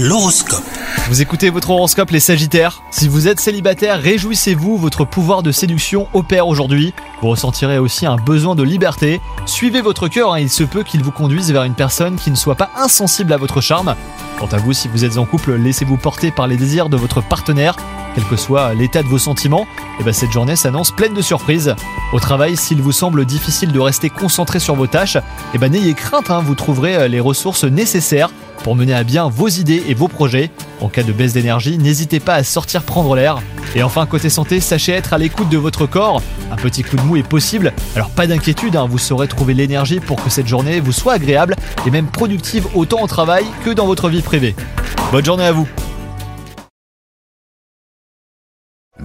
L'horoscope. Vous écoutez votre horoscope les Sagittaires Si vous êtes célibataire, réjouissez-vous, votre pouvoir de séduction opère aujourd'hui. Vous ressentirez aussi un besoin de liberté. Suivez votre cœur, hein, il se peut qu'il vous conduise vers une personne qui ne soit pas insensible à votre charme. Quant à vous, si vous êtes en couple, laissez-vous porter par les désirs de votre partenaire. Quel que soit l'état de vos sentiments, et ben cette journée s'annonce pleine de surprises. Au travail, s'il vous semble difficile de rester concentré sur vos tâches, et ben n'ayez crainte, hein, vous trouverez euh, les ressources nécessaires pour mener à bien vos idées et vos projets. En cas de baisse d'énergie, n'hésitez pas à sortir prendre l'air. Et enfin, côté santé, sachez être à l'écoute de votre corps. Un petit coup de mou est possible, alors pas d'inquiétude, hein, vous saurez trouver l'énergie pour que cette journée vous soit agréable et même productive autant au travail que dans votre vie privée. Bonne journée à vous